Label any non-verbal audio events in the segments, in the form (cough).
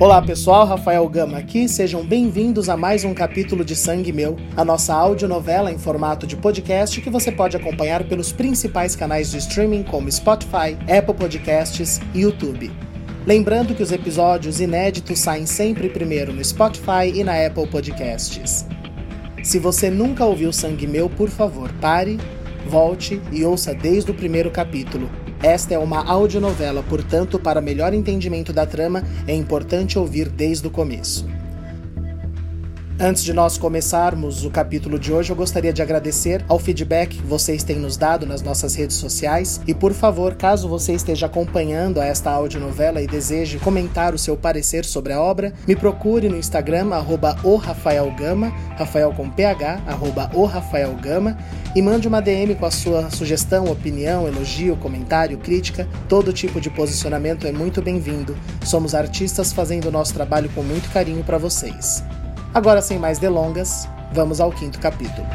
Olá pessoal, Rafael Gama aqui, sejam bem-vindos a mais um capítulo de Sangue Meu, a nossa audionovela em formato de podcast que você pode acompanhar pelos principais canais de streaming como Spotify, Apple Podcasts e YouTube. Lembrando que os episódios inéditos saem sempre primeiro no Spotify e na Apple Podcasts. Se você nunca ouviu Sangue Meu, por favor, pare, volte e ouça desde o primeiro capítulo. Esta é uma audionovela, portanto, para melhor entendimento da trama, é importante ouvir desde o começo. Antes de nós começarmos o capítulo de hoje, eu gostaria de agradecer ao feedback que vocês têm nos dado nas nossas redes sociais. E por favor, caso você esteja acompanhando esta audionovela e deseje comentar o seu parecer sobre a obra, me procure no Instagram, arroba Rafael Rafael com PH, arroba Gama, e mande uma DM com a sua sugestão, opinião, elogio, comentário, crítica. Todo tipo de posicionamento é muito bem-vindo. Somos artistas fazendo o nosso trabalho com muito carinho para vocês. Agora, sem mais delongas, vamos ao quinto capítulo.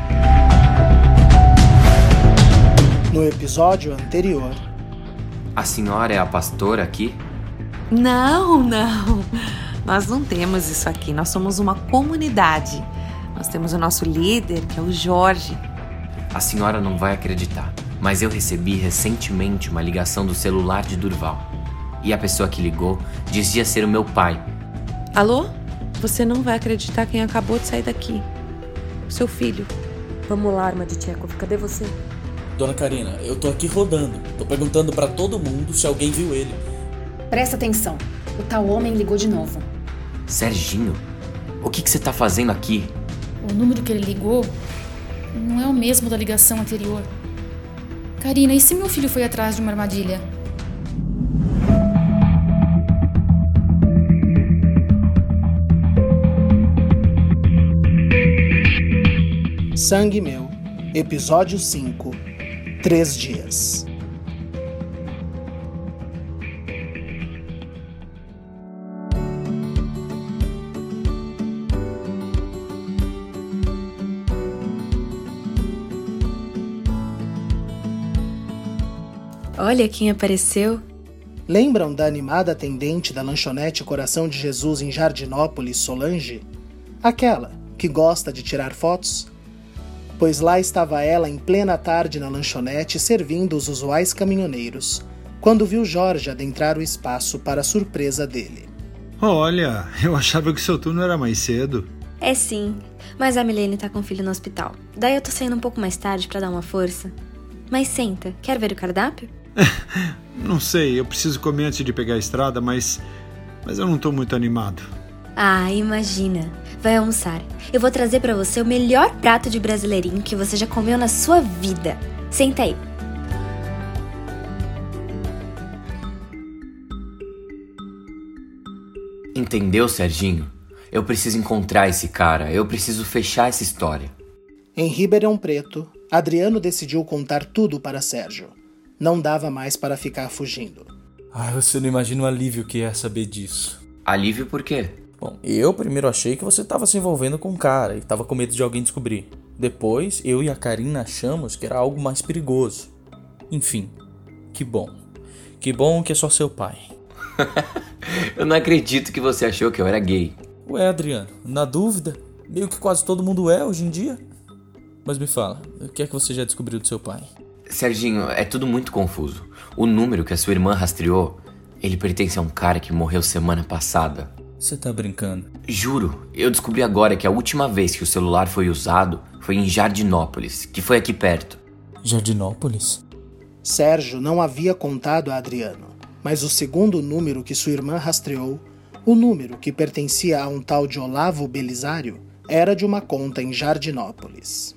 No episódio anterior. A senhora é a pastora aqui? Não, não. Nós não temos isso aqui. Nós somos uma comunidade. Nós temos o nosso líder, que é o Jorge. A senhora não vai acreditar, mas eu recebi recentemente uma ligação do celular de Durval. E a pessoa que ligou dizia ser o meu pai. Alô? Você não vai acreditar quem acabou de sair daqui. Seu filho. Vamos lá, arma de Tchekov, cadê você? Dona Karina, eu tô aqui rodando. Tô perguntando para todo mundo se alguém viu ele. Presta atenção. O tal homem ligou de novo. Serginho, o que, que você tá fazendo aqui? O número que ele ligou não é o mesmo da ligação anterior. Karina, e se meu filho foi atrás de uma armadilha? Sangue Meu, Episódio 5 Três Dias. Olha quem apareceu. Lembram da animada atendente da lanchonete Coração de Jesus em Jardinópolis, Solange? Aquela que gosta de tirar fotos? Pois lá estava ela em plena tarde na lanchonete servindo os usuais caminhoneiros, quando viu Jorge adentrar o espaço para a surpresa dele. Olha, eu achava que seu turno era mais cedo. É sim, mas a Milene tá com o filho no hospital. Daí eu tô saindo um pouco mais tarde para dar uma força. Mas senta, quer ver o cardápio? (laughs) não sei, eu preciso comer antes de pegar a estrada, mas. Mas eu não tô muito animado. Ah, imagina. Vai almoçar. Eu vou trazer para você o melhor prato de brasileirinho que você já comeu na sua vida. Senta aí. Entendeu, Serginho? Eu preciso encontrar esse cara, eu preciso fechar essa história. Em Ribeirão Preto, Adriano decidiu contar tudo para Sérgio. Não dava mais para ficar fugindo. Ah, você não imagina o alívio que é saber disso. Alívio por quê? Bom, eu primeiro achei que você estava se envolvendo com um cara e estava com medo de alguém descobrir. Depois, eu e a Karina achamos que era algo mais perigoso. Enfim, que bom. Que bom que é só seu pai. (laughs) eu não acredito que você achou que eu era gay. Ué, Adriano, na dúvida, meio que quase todo mundo é hoje em dia. Mas me fala, o que é que você já descobriu do seu pai? Serginho, é tudo muito confuso. O número que a sua irmã rastreou, ele pertence a um cara que morreu semana passada. Você tá brincando? Juro, eu descobri agora que a última vez que o celular foi usado foi em Jardinópolis, que foi aqui perto. Jardinópolis? Sérgio não havia contado a Adriano, mas o segundo número que sua irmã rastreou, o número que pertencia a um tal de Olavo Belisário, era de uma conta em Jardinópolis.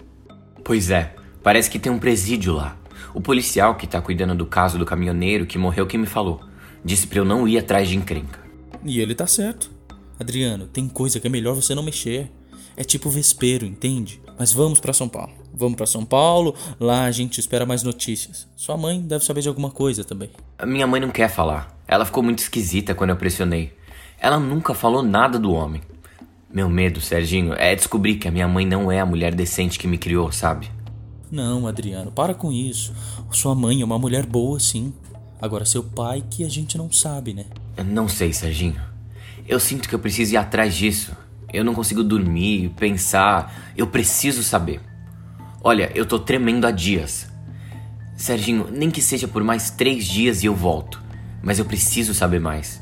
Pois é, parece que tem um presídio lá. O policial que tá cuidando do caso do caminhoneiro que morreu que me falou. Disse pra eu não ir atrás de encrenca. E ele tá certo. Adriano, tem coisa que é melhor você não mexer. É tipo vespeiro, entende? Mas vamos para São Paulo. Vamos para São Paulo, lá a gente espera mais notícias. Sua mãe deve saber de alguma coisa também. A minha mãe não quer falar. Ela ficou muito esquisita quando eu pressionei. Ela nunca falou nada do homem. Meu medo, Serginho, é descobrir que a minha mãe não é a mulher decente que me criou, sabe? Não, Adriano, para com isso. Sua mãe é uma mulher boa, sim. Agora, seu pai que a gente não sabe, né? não sei, Serginho. Eu sinto que eu preciso ir atrás disso. Eu não consigo dormir, pensar. Eu preciso saber. Olha, eu tô tremendo há dias. Serginho, nem que seja por mais três dias e eu volto. Mas eu preciso saber mais.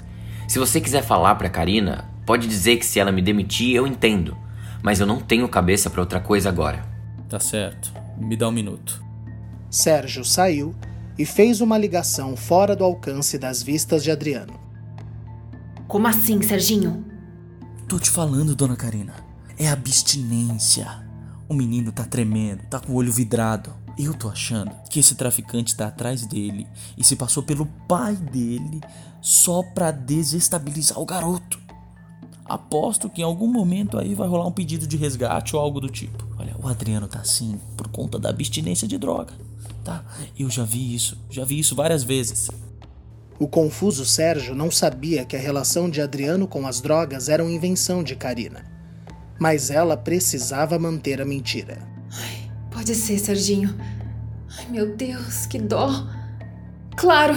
Se você quiser falar pra Karina, pode dizer que se ela me demitir, eu entendo. Mas eu não tenho cabeça para outra coisa agora. Tá certo. Me dá um minuto. Sérgio saiu e fez uma ligação fora do alcance das vistas de Adriano. Como assim, Serginho? Tô te falando, dona Karina. É abstinência. O menino tá tremendo, tá com o olho vidrado. Eu tô achando que esse traficante tá atrás dele e se passou pelo pai dele só pra desestabilizar o garoto. Aposto que em algum momento aí vai rolar um pedido de resgate ou algo do tipo. Olha, o Adriano tá assim por conta da abstinência de droga, tá? Eu já vi isso, já vi isso várias vezes. O confuso Sérgio não sabia que a relação de Adriano com as drogas era uma invenção de Karina. Mas ela precisava manter a mentira. Ai, pode ser, Serginho. Ai, meu Deus, que dó. Claro,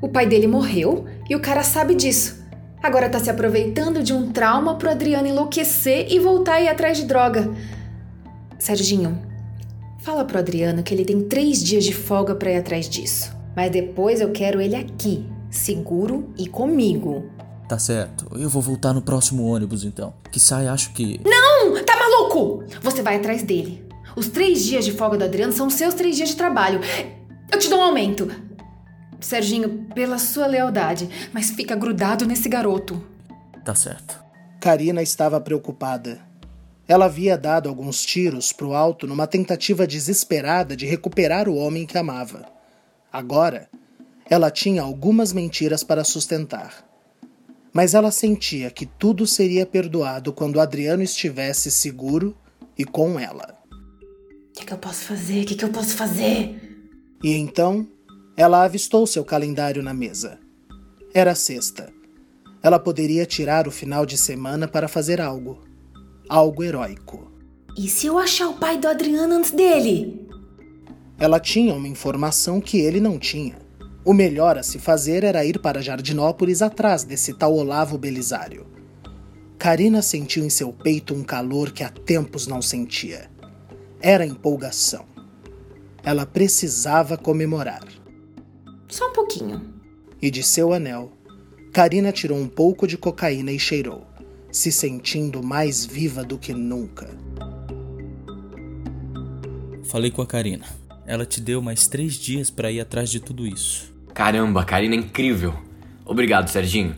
o pai dele morreu e o cara sabe disso. Agora tá se aproveitando de um trauma pro Adriano enlouquecer e voltar a ir atrás de droga. Serginho, fala pro Adriano que ele tem três dias de folga pra ir atrás disso. Mas depois eu quero ele aqui, seguro e comigo. Tá certo. Eu vou voltar no próximo ônibus então. Que sai, acho que. Não! Tá maluco? Você vai atrás dele. Os três dias de folga do Adriano são seus três dias de trabalho. Eu te dou um aumento. Serginho, pela sua lealdade, mas fica grudado nesse garoto. Tá certo. Karina estava preocupada. Ela havia dado alguns tiros pro alto numa tentativa desesperada de recuperar o homem que amava. Agora, ela tinha algumas mentiras para sustentar. Mas ela sentia que tudo seria perdoado quando Adriano estivesse seguro e com ela. O que, que, eu posso fazer? O que, que eu posso fazer? E então, ela avistou seu calendário na mesa. Era sexta. Ela poderia tirar o final de semana para fazer algo. Algo heróico. E se eu achar o pai do Adriano antes dele? Ela tinha uma informação que ele não tinha. O melhor a se fazer era ir para Jardinópolis atrás desse tal Olavo Belisário. Karina sentiu em seu peito um calor que há tempos não sentia. Era empolgação. Ela precisava comemorar. Só um pouquinho. E de seu anel, Karina tirou um pouco de cocaína e cheirou, se sentindo mais viva do que nunca. Falei com a Karina. Ela te deu mais três dias para ir atrás de tudo isso. Caramba, Karina é incrível. Obrigado, Serginho.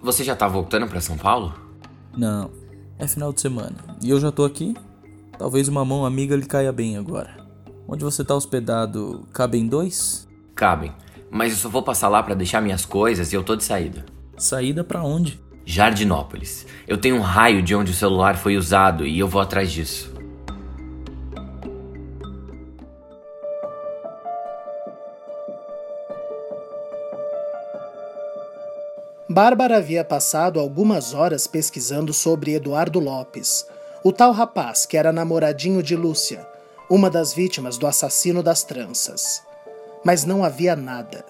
Você já tá voltando para São Paulo? Não, é final de semana. E eu já tô aqui. Talvez uma mão amiga lhe caia bem agora. Onde você tá hospedado, cabem dois? Cabem, mas eu só vou passar lá para deixar minhas coisas e eu tô de saída. Saída para onde? Jardinópolis. Eu tenho um raio de onde o celular foi usado e eu vou atrás disso. Bárbara havia passado algumas horas pesquisando sobre Eduardo Lopes, o tal rapaz que era namoradinho de Lúcia, uma das vítimas do assassino das tranças. Mas não havia nada,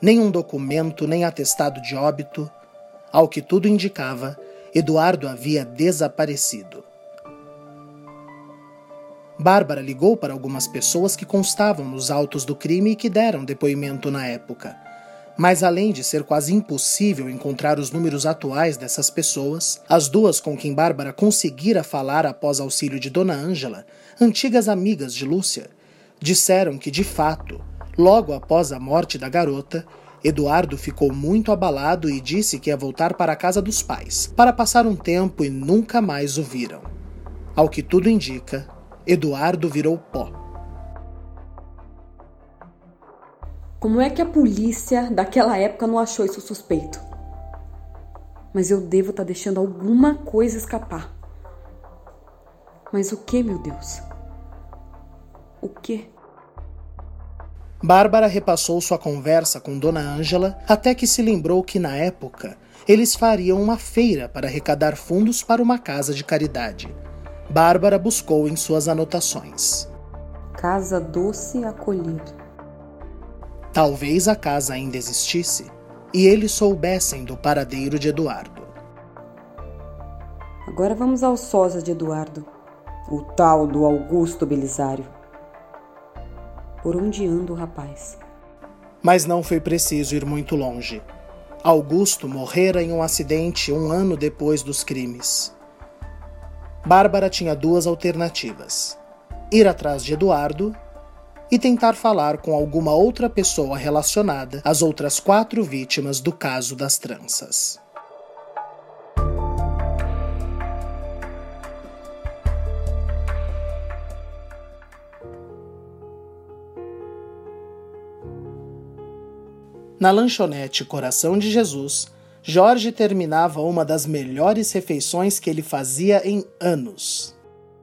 nenhum documento, nem atestado de óbito. Ao que tudo indicava, Eduardo havia desaparecido. Bárbara ligou para algumas pessoas que constavam nos autos do crime e que deram depoimento na época. Mas além de ser quase impossível encontrar os números atuais dessas pessoas, as duas com quem Bárbara conseguira falar após auxílio de Dona Ângela, antigas amigas de Lúcia, disseram que, de fato, logo após a morte da garota, Eduardo ficou muito abalado e disse que ia voltar para a casa dos pais, para passar um tempo e nunca mais o viram. Ao que tudo indica, Eduardo virou pó. Como é que a polícia daquela época não achou isso suspeito? Mas eu devo estar tá deixando alguma coisa escapar. Mas o que, meu Deus? O que? Bárbara repassou sua conversa com Dona Ângela até que se lembrou que, na época, eles fariam uma feira para arrecadar fundos para uma casa de caridade. Bárbara buscou em suas anotações. Casa Doce Acolher. Talvez a casa ainda existisse e eles soubessem do paradeiro de Eduardo. Agora vamos ao sósia de Eduardo, o tal do Augusto Belisário. Por onde anda o rapaz? Mas não foi preciso ir muito longe. Augusto morrera em um acidente um ano depois dos crimes. Bárbara tinha duas alternativas: ir atrás de Eduardo e tentar falar com alguma outra pessoa relacionada às outras quatro vítimas do caso das tranças. Na lanchonete Coração de Jesus, Jorge terminava uma das melhores refeições que ele fazia em anos.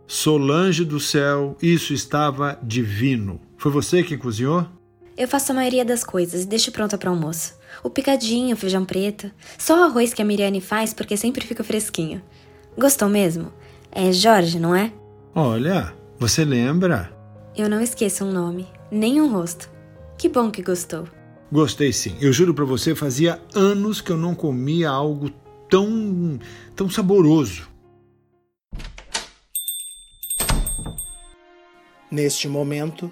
Solange do céu, isso estava divino. Foi você que cozinhou? Eu faço a maioria das coisas e deixo pronta para almoço. O picadinho, o feijão preto. Só o arroz que a Miriane faz porque sempre fica fresquinho. Gostou mesmo? É Jorge, não é? Olha, você lembra? Eu não esqueço um nome, nem um rosto. Que bom que gostou. Gostei sim. Eu juro para você, fazia anos que eu não comia algo tão tão saboroso. Neste momento,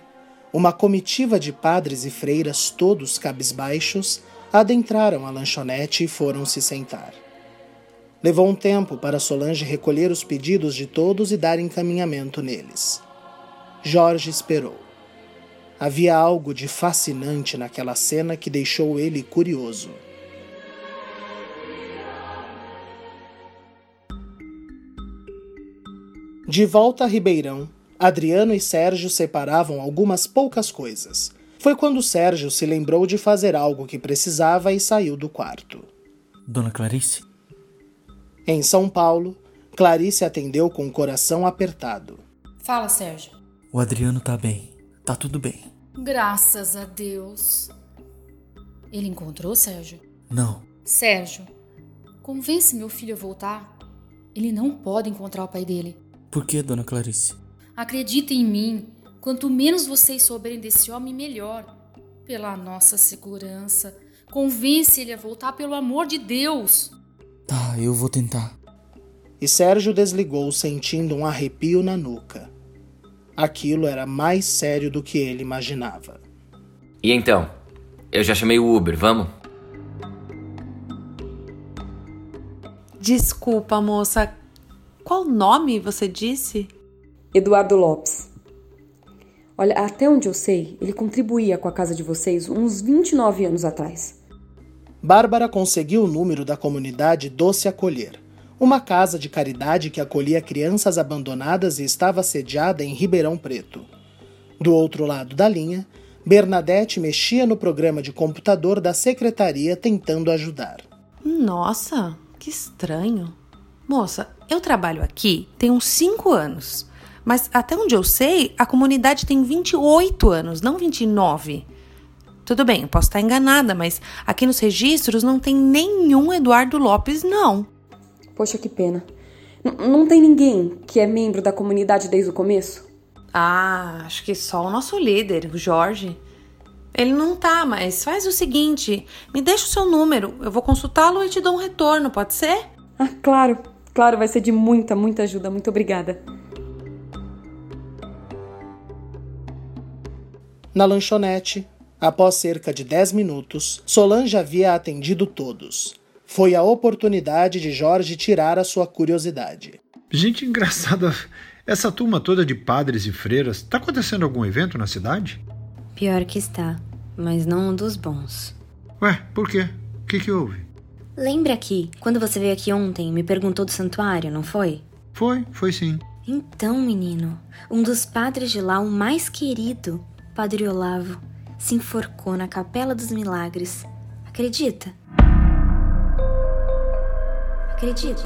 uma comitiva de padres e freiras, todos cabisbaixos, adentraram a lanchonete e foram se sentar. Levou um tempo para Solange recolher os pedidos de todos e dar encaminhamento neles. Jorge esperou. Havia algo de fascinante naquela cena que deixou ele curioso. De volta a Ribeirão, Adriano e Sérgio separavam algumas poucas coisas. Foi quando Sérgio se lembrou de fazer algo que precisava e saiu do quarto. Dona Clarice? Em São Paulo, Clarice atendeu com o coração apertado. Fala, Sérgio. O Adriano tá bem. Tá tudo bem. Graças a Deus. Ele encontrou, Sérgio? Não. Sérgio, convence meu filho a voltar. Ele não pode encontrar o pai dele. Por que, dona Clarice? Acredita em mim. Quanto menos vocês souberem desse homem, melhor. Pela nossa segurança. Convence ele a voltar, pelo amor de Deus. Tá, eu vou tentar. E Sérgio desligou, sentindo um arrepio na nuca aquilo era mais sério do que ele imaginava. E então? Eu já chamei o Uber, vamos? Desculpa, moça. Qual nome você disse? Eduardo Lopes. Olha, até onde eu sei, ele contribuía com a casa de vocês uns 29 anos atrás. Bárbara conseguiu o número da comunidade Doce Acolher uma casa de caridade que acolhia crianças abandonadas e estava sediada em Ribeirão Preto. Do outro lado da linha, Bernadette mexia no programa de computador da secretaria tentando ajudar. Nossa, que estranho. Moça, eu trabalho aqui tem uns 5 anos, mas até onde eu sei, a comunidade tem 28 anos, não 29. Tudo bem, eu posso estar enganada, mas aqui nos registros não tem nenhum Eduardo Lopes, não. Poxa, que pena. N não tem ninguém que é membro da comunidade desde o começo? Ah, acho que só o nosso líder, o Jorge. Ele não tá, mas faz o seguinte: me deixa o seu número, eu vou consultá-lo e te dou um retorno, pode ser? Ah, claro, claro, vai ser de muita, muita ajuda. Muito obrigada. Na lanchonete, após cerca de 10 minutos, Solange havia atendido todos. Foi a oportunidade de Jorge tirar a sua curiosidade. Gente engraçada, essa turma toda de padres e freiras, está acontecendo algum evento na cidade? Pior que está, mas não um dos bons. Ué, por quê? O que, que houve? Lembra que, quando você veio aqui ontem, me perguntou do santuário, não foi? Foi, foi sim. Então, menino, um dos padres de lá, o mais querido, Padre Olavo, se enforcou na Capela dos Milagres. Acredita? Acredite.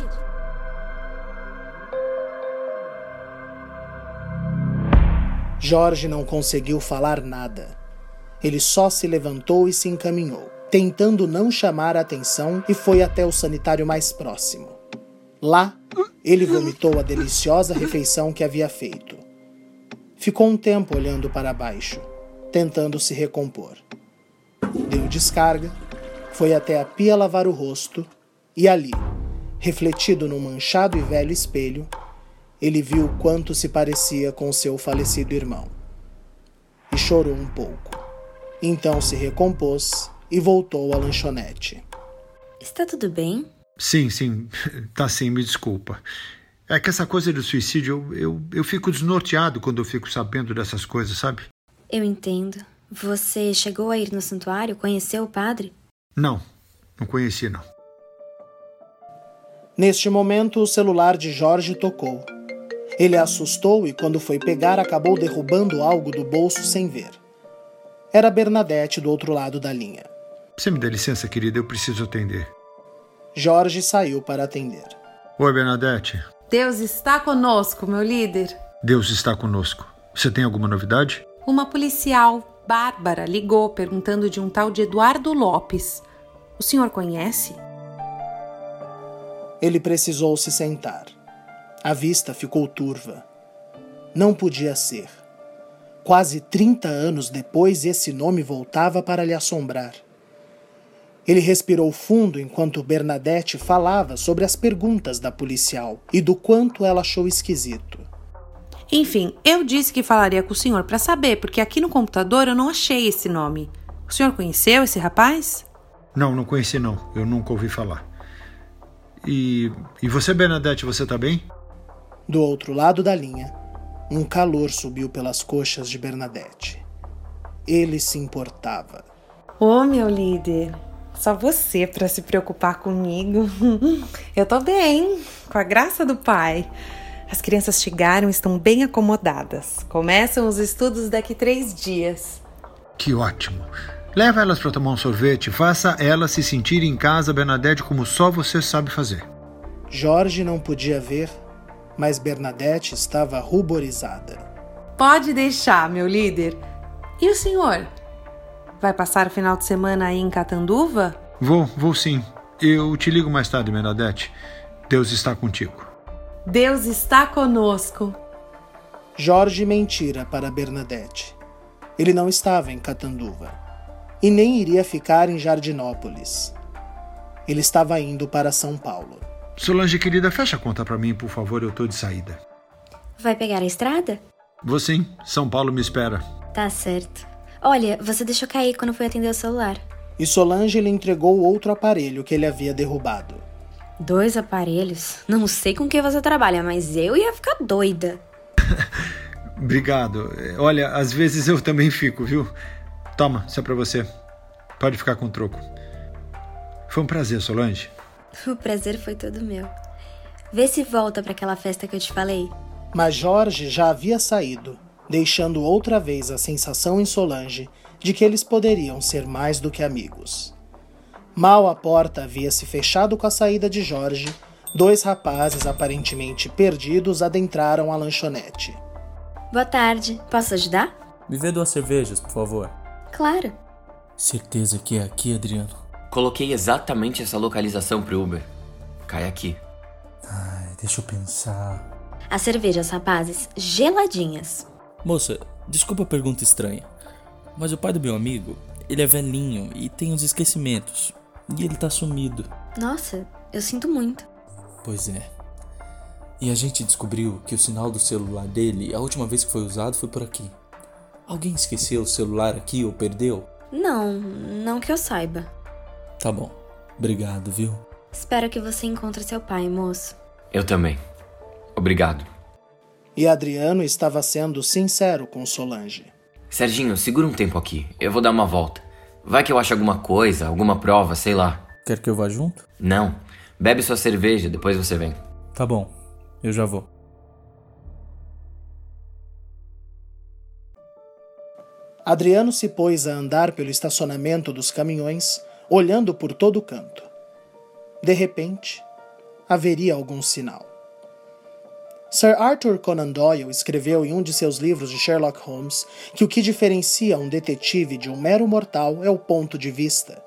Jorge não conseguiu falar nada. Ele só se levantou e se encaminhou, tentando não chamar a atenção, e foi até o sanitário mais próximo. Lá, ele vomitou a deliciosa refeição que havia feito. Ficou um tempo olhando para baixo, tentando se recompor. Deu descarga, foi até a pia lavar o rosto e ali, Refletido num manchado e velho espelho, ele viu quanto se parecia com seu falecido irmão. E chorou um pouco. Então se recompôs e voltou à lanchonete. Está tudo bem? Sim, sim, (laughs) tá sim, me desculpa. É que essa coisa do suicídio, eu, eu, eu fico desnorteado quando eu fico sabendo dessas coisas, sabe? Eu entendo. Você chegou a ir no santuário? Conheceu o padre? Não, não conheci, não. Neste momento, o celular de Jorge tocou. Ele assustou e, quando foi pegar, acabou derrubando algo do bolso sem ver. Era Bernadette do outro lado da linha. Você me dá licença, querida, eu preciso atender. Jorge saiu para atender. Oi, Bernadette. Deus está conosco, meu líder. Deus está conosco. Você tem alguma novidade? Uma policial, Bárbara, ligou perguntando de um tal de Eduardo Lopes. O senhor conhece? Ele precisou se sentar. A vista ficou turva. Não podia ser. Quase 30 anos depois, esse nome voltava para lhe assombrar. Ele respirou fundo enquanto Bernadette falava sobre as perguntas da policial e do quanto ela achou esquisito. Enfim, eu disse que falaria com o senhor para saber, porque aqui no computador eu não achei esse nome. O senhor conheceu esse rapaz? Não, não conheci não. Eu nunca ouvi falar. E, e você, Bernadette, você tá bem? Do outro lado da linha, um calor subiu pelas coxas de Bernadette. Ele se importava. Ô, oh, meu líder, só você para se preocupar comigo. (laughs) Eu tô bem, com a graça do pai. As crianças chegaram e estão bem acomodadas. Começam os estudos daqui três dias. Que ótimo! Leva elas para tomar um sorvete, faça elas se sentirem em casa, Bernadette, como só você sabe fazer. Jorge não podia ver, mas Bernadette estava ruborizada. Pode deixar, meu líder. E o senhor? Vai passar o final de semana aí em Catanduva? Vou, vou sim. Eu te ligo mais tarde, Bernadette. Deus está contigo. Deus está conosco. Jorge mentira para Bernadette. Ele não estava em Catanduva e nem iria ficar em Jardinópolis. Ele estava indo para São Paulo. Solange, querida, fecha a conta para mim, por favor, eu tô de saída. Vai pegar a estrada? Vou sim. São Paulo me espera. Tá certo. Olha, você deixou cair quando foi atender o celular. E Solange lhe entregou outro aparelho que ele havia derrubado. Dois aparelhos? Não sei com que você trabalha, mas eu ia ficar doida. (laughs) Obrigado. Olha, às vezes eu também fico, viu? Toma, isso é pra você. Pode ficar com o troco. Foi um prazer, Solange. O prazer foi todo meu. Vê se volta para aquela festa que eu te falei. Mas Jorge já havia saído deixando outra vez a sensação em Solange de que eles poderiam ser mais do que amigos. Mal a porta havia se fechado com a saída de Jorge, dois rapazes aparentemente perdidos adentraram a lanchonete. Boa tarde, posso ajudar? Me vê duas cervejas, por favor. Claro. Certeza que é aqui, Adriano? Coloquei exatamente essa localização pro Uber. Cai aqui. Ai, deixa eu pensar. As cervejas, rapazes, geladinhas. Moça, desculpa a pergunta estranha, mas o pai do meu amigo, ele é velhinho e tem uns esquecimentos. E ele tá sumido. Nossa, eu sinto muito. Pois é. E a gente descobriu que o sinal do celular dele, a última vez que foi usado, foi por aqui. Alguém esqueceu o celular aqui ou perdeu? Não, não que eu saiba. Tá bom. Obrigado, viu? Espero que você encontre seu pai, moço. Eu também. Obrigado. E Adriano estava sendo sincero com Solange. Serginho, segura um tempo aqui. Eu vou dar uma volta. Vai que eu acho alguma coisa, alguma prova, sei lá. Quer que eu vá junto? Não. Bebe sua cerveja, depois você vem. Tá bom. Eu já vou. Adriano se pôs a andar pelo estacionamento dos caminhões, olhando por todo o canto. De repente, haveria algum sinal. Sir Arthur Conan Doyle escreveu em um de seus livros de Sherlock Holmes que o que diferencia um detetive de um mero mortal é o ponto de vista.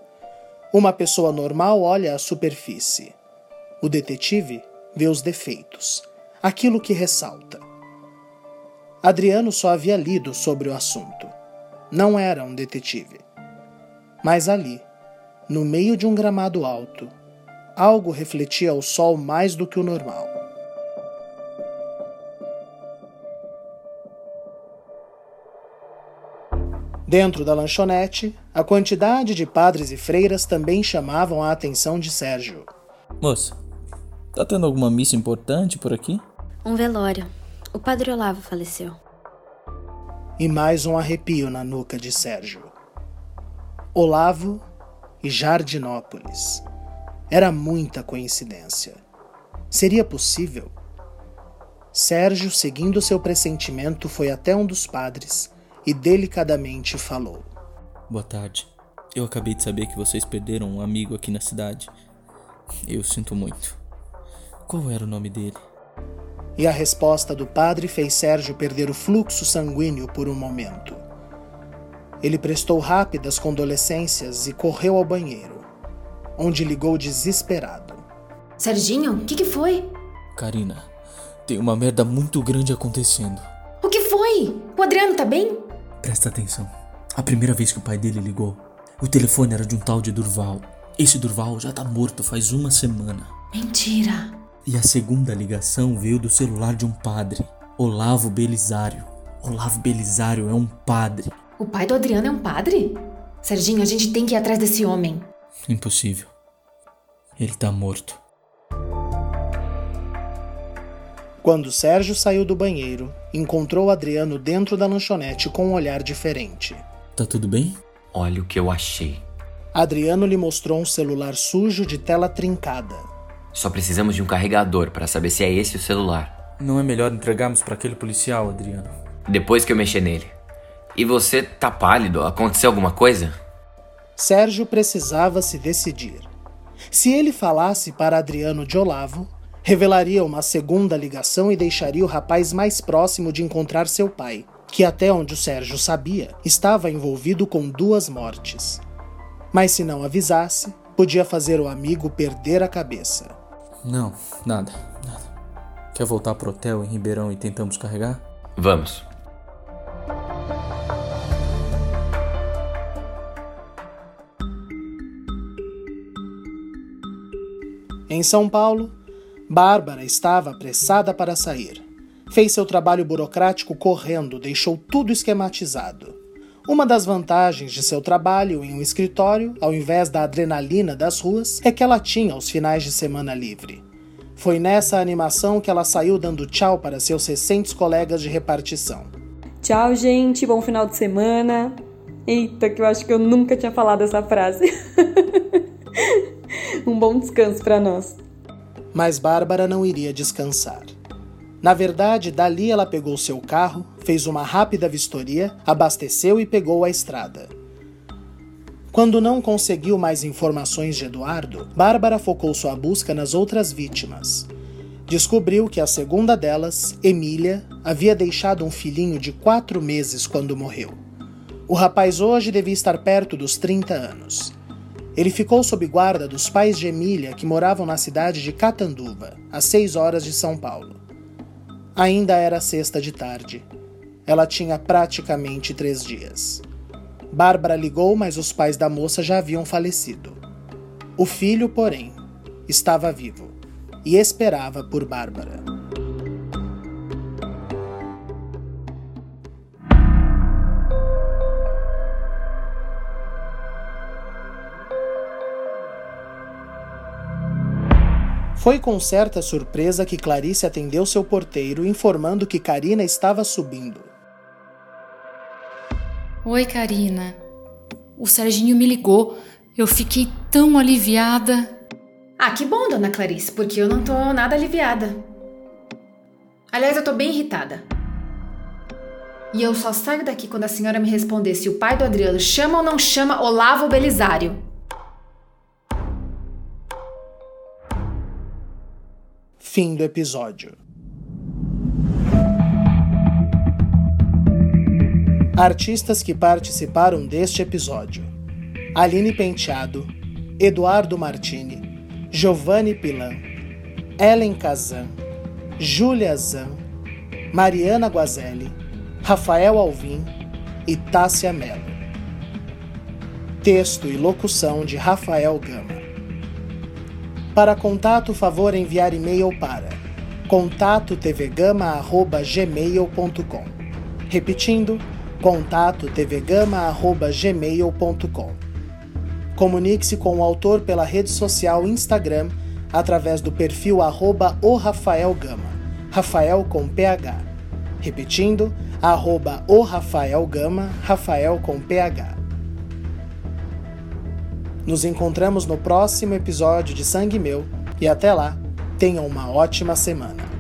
Uma pessoa normal olha a superfície. O detetive vê os defeitos, aquilo que ressalta. Adriano só havia lido sobre o assunto. Não era um detetive. Mas ali, no meio de um gramado alto, algo refletia o sol mais do que o normal. Dentro da lanchonete, a quantidade de padres e freiras também chamavam a atenção de Sérgio. Moça, tá tendo alguma missa importante por aqui? Um velório. O padre Olavo faleceu. E mais um arrepio na nuca de Sérgio. Olavo e Jardinópolis. Era muita coincidência. Seria possível? Sérgio, seguindo seu pressentimento, foi até um dos padres e delicadamente falou: Boa tarde. Eu acabei de saber que vocês perderam um amigo aqui na cidade. Eu sinto muito. Qual era o nome dele? E a resposta do padre fez Sérgio perder o fluxo sanguíneo por um momento. Ele prestou rápidas condolências e correu ao banheiro, onde ligou desesperado. Serginho, o que, que foi? Karina, tem uma merda muito grande acontecendo. O que foi? O Adriano tá bem? Presta atenção. A primeira vez que o pai dele ligou, o telefone era de um tal de Durval. Esse Durval já tá morto faz uma semana. Mentira. E a segunda ligação veio do celular de um padre, Olavo Belisário. Olavo Belisário é um padre. O pai do Adriano é um padre? Serginho, a gente tem que ir atrás desse homem. Impossível. Ele tá morto. Quando Sérgio saiu do banheiro, encontrou Adriano dentro da lanchonete com um olhar diferente. Tá tudo bem? Olha o que eu achei. Adriano lhe mostrou um celular sujo de tela trincada. Só precisamos de um carregador para saber se é esse o celular. Não é melhor entregarmos para aquele policial, Adriano? Depois que eu mexer nele. E você tá pálido? Aconteceu alguma coisa? Sérgio precisava se decidir. Se ele falasse para Adriano de Olavo, revelaria uma segunda ligação e deixaria o rapaz mais próximo de encontrar seu pai, que até onde o Sérgio sabia, estava envolvido com duas mortes. Mas se não avisasse, podia fazer o amigo perder a cabeça. Não, nada, nada. Quer voltar pro hotel em Ribeirão e tentamos carregar? Vamos. Em São Paulo, Bárbara estava apressada para sair. Fez seu trabalho burocrático correndo, deixou tudo esquematizado. Uma das vantagens de seu trabalho em um escritório, ao invés da adrenalina das ruas, é que ela tinha os finais de semana livre. Foi nessa animação que ela saiu dando tchau para seus recentes colegas de repartição. Tchau, gente, bom final de semana. Eita, que eu acho que eu nunca tinha falado essa frase. (laughs) um bom descanso para nós. Mas Bárbara não iria descansar. Na verdade, dali ela pegou seu carro, fez uma rápida vistoria, abasteceu e pegou a estrada. Quando não conseguiu mais informações de Eduardo, Bárbara focou sua busca nas outras vítimas. Descobriu que a segunda delas, Emília, havia deixado um filhinho de quatro meses quando morreu. O rapaz hoje devia estar perto dos 30 anos. Ele ficou sob guarda dos pais de Emília, que moravam na cidade de Catanduva, a seis horas de São Paulo. Ainda era sexta de tarde. Ela tinha praticamente três dias. Bárbara ligou, mas os pais da moça já haviam falecido. O filho, porém, estava vivo e esperava por Bárbara. Foi com certa surpresa que Clarice atendeu seu porteiro, informando que Karina estava subindo. Oi, Karina. O Serginho me ligou. Eu fiquei tão aliviada. Ah, que bom, dona Clarice, porque eu não tô nada aliviada. Aliás, eu tô bem irritada. E eu só saio daqui quando a senhora me responder se o pai do Adriano chama ou não chama Olavo Belisário. Fim do episódio. Artistas que participaram deste episódio: Aline Penteado, Eduardo Martini, Giovanni Pilan, Ellen Kazan, Júlia Zan, Mariana Guazelli, Rafael Alvim e Tássia Mello. Texto e locução de Rafael Gama. Para contato, favor enviar e-mail para contatotvgama@gmail.com. Repetindo, contatotvgama@gmail.com. Comunique-se com o autor pela rede social Instagram através do perfil arroba o Rafael Gama, Rafael com PH. Repetindo, arroba o Rafael Gama, Rafael com PH. Nos encontramos no próximo episódio de Sangue Meu e até lá, tenham uma ótima semana.